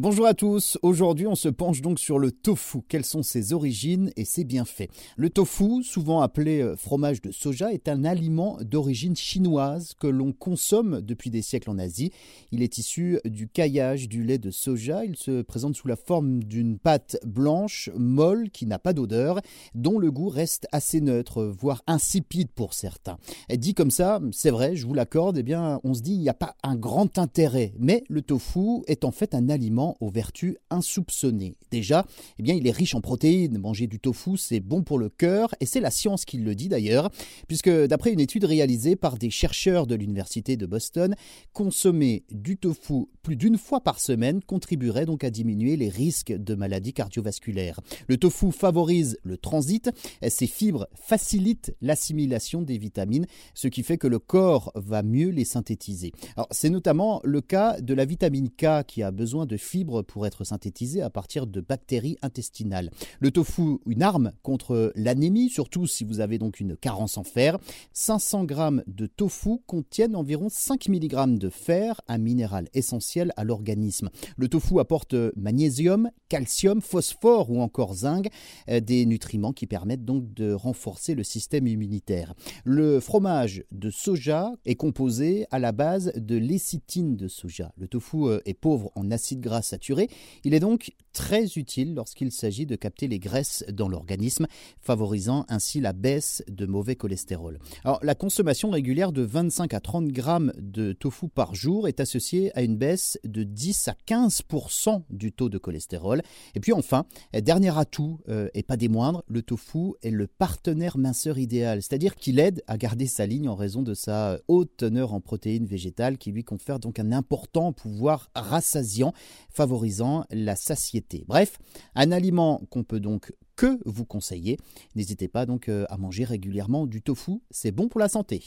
Bonjour à tous, aujourd'hui on se penche donc sur le tofu, quelles sont ses origines et ses bienfaits? Le tofu, souvent appelé euh, fromage de soja, est un aliment d'origine chinoise que l'on consomme depuis des siècles en Asie. Il est issu du caillage du lait de soja, il se présente sous la forme d'une pâte blanche, molle, qui n'a pas d'odeur, dont le goût reste assez neutre, voire insipide pour certains. dit comme ça, c'est vrai, je vous l'accorde, eh bien on se dit il n'y a pas un grand intérêt, mais le tofu est en fait un aliment aux vertus insoupçonnées. Déjà, eh bien, il est riche en protéines. Manger du tofu, c'est bon pour le cœur, et c'est la science qui le dit d'ailleurs, puisque d'après une étude réalisée par des chercheurs de l'université de Boston, consommer du tofu plus d'une fois par semaine contribuerait donc à diminuer les risques de maladies cardiovasculaires. Le tofu favorise le transit, ses fibres facilitent l'assimilation des vitamines, ce qui fait que le corps va mieux les synthétiser. C'est notamment le cas de la vitamine K qui a besoin de fibres pour être synthétisé à partir de bactéries intestinales. Le tofu, une arme contre l'anémie, surtout si vous avez donc une carence en fer. 500 g de tofu contiennent environ 5 mg de fer, un minéral essentiel à l'organisme. Le tofu apporte magnésium, calcium, phosphore ou encore zinc, euh, des nutriments qui permettent donc de renforcer le système immunitaire. Le fromage de soja est composé à la base de lécithine de soja. Le tofu euh, est pauvre en acides gras saturé. Il est donc très utile lorsqu'il s'agit de capter les graisses dans l'organisme, favorisant ainsi la baisse de mauvais cholestérol. Alors, la consommation régulière de 25 à 30 grammes de tofu par jour est associée à une baisse de 10 à 15% du taux de cholestérol. Et puis enfin, dernier atout, euh, et pas des moindres, le tofu est le partenaire minceur idéal, c'est-à-dire qu'il aide à garder sa ligne en raison de sa haute teneur en protéines végétales qui lui confère donc un important pouvoir rassasiant favorisant la satiété. Bref, un aliment qu'on peut donc que vous conseiller. N'hésitez pas donc euh, à manger régulièrement du tofu, c'est bon pour la santé.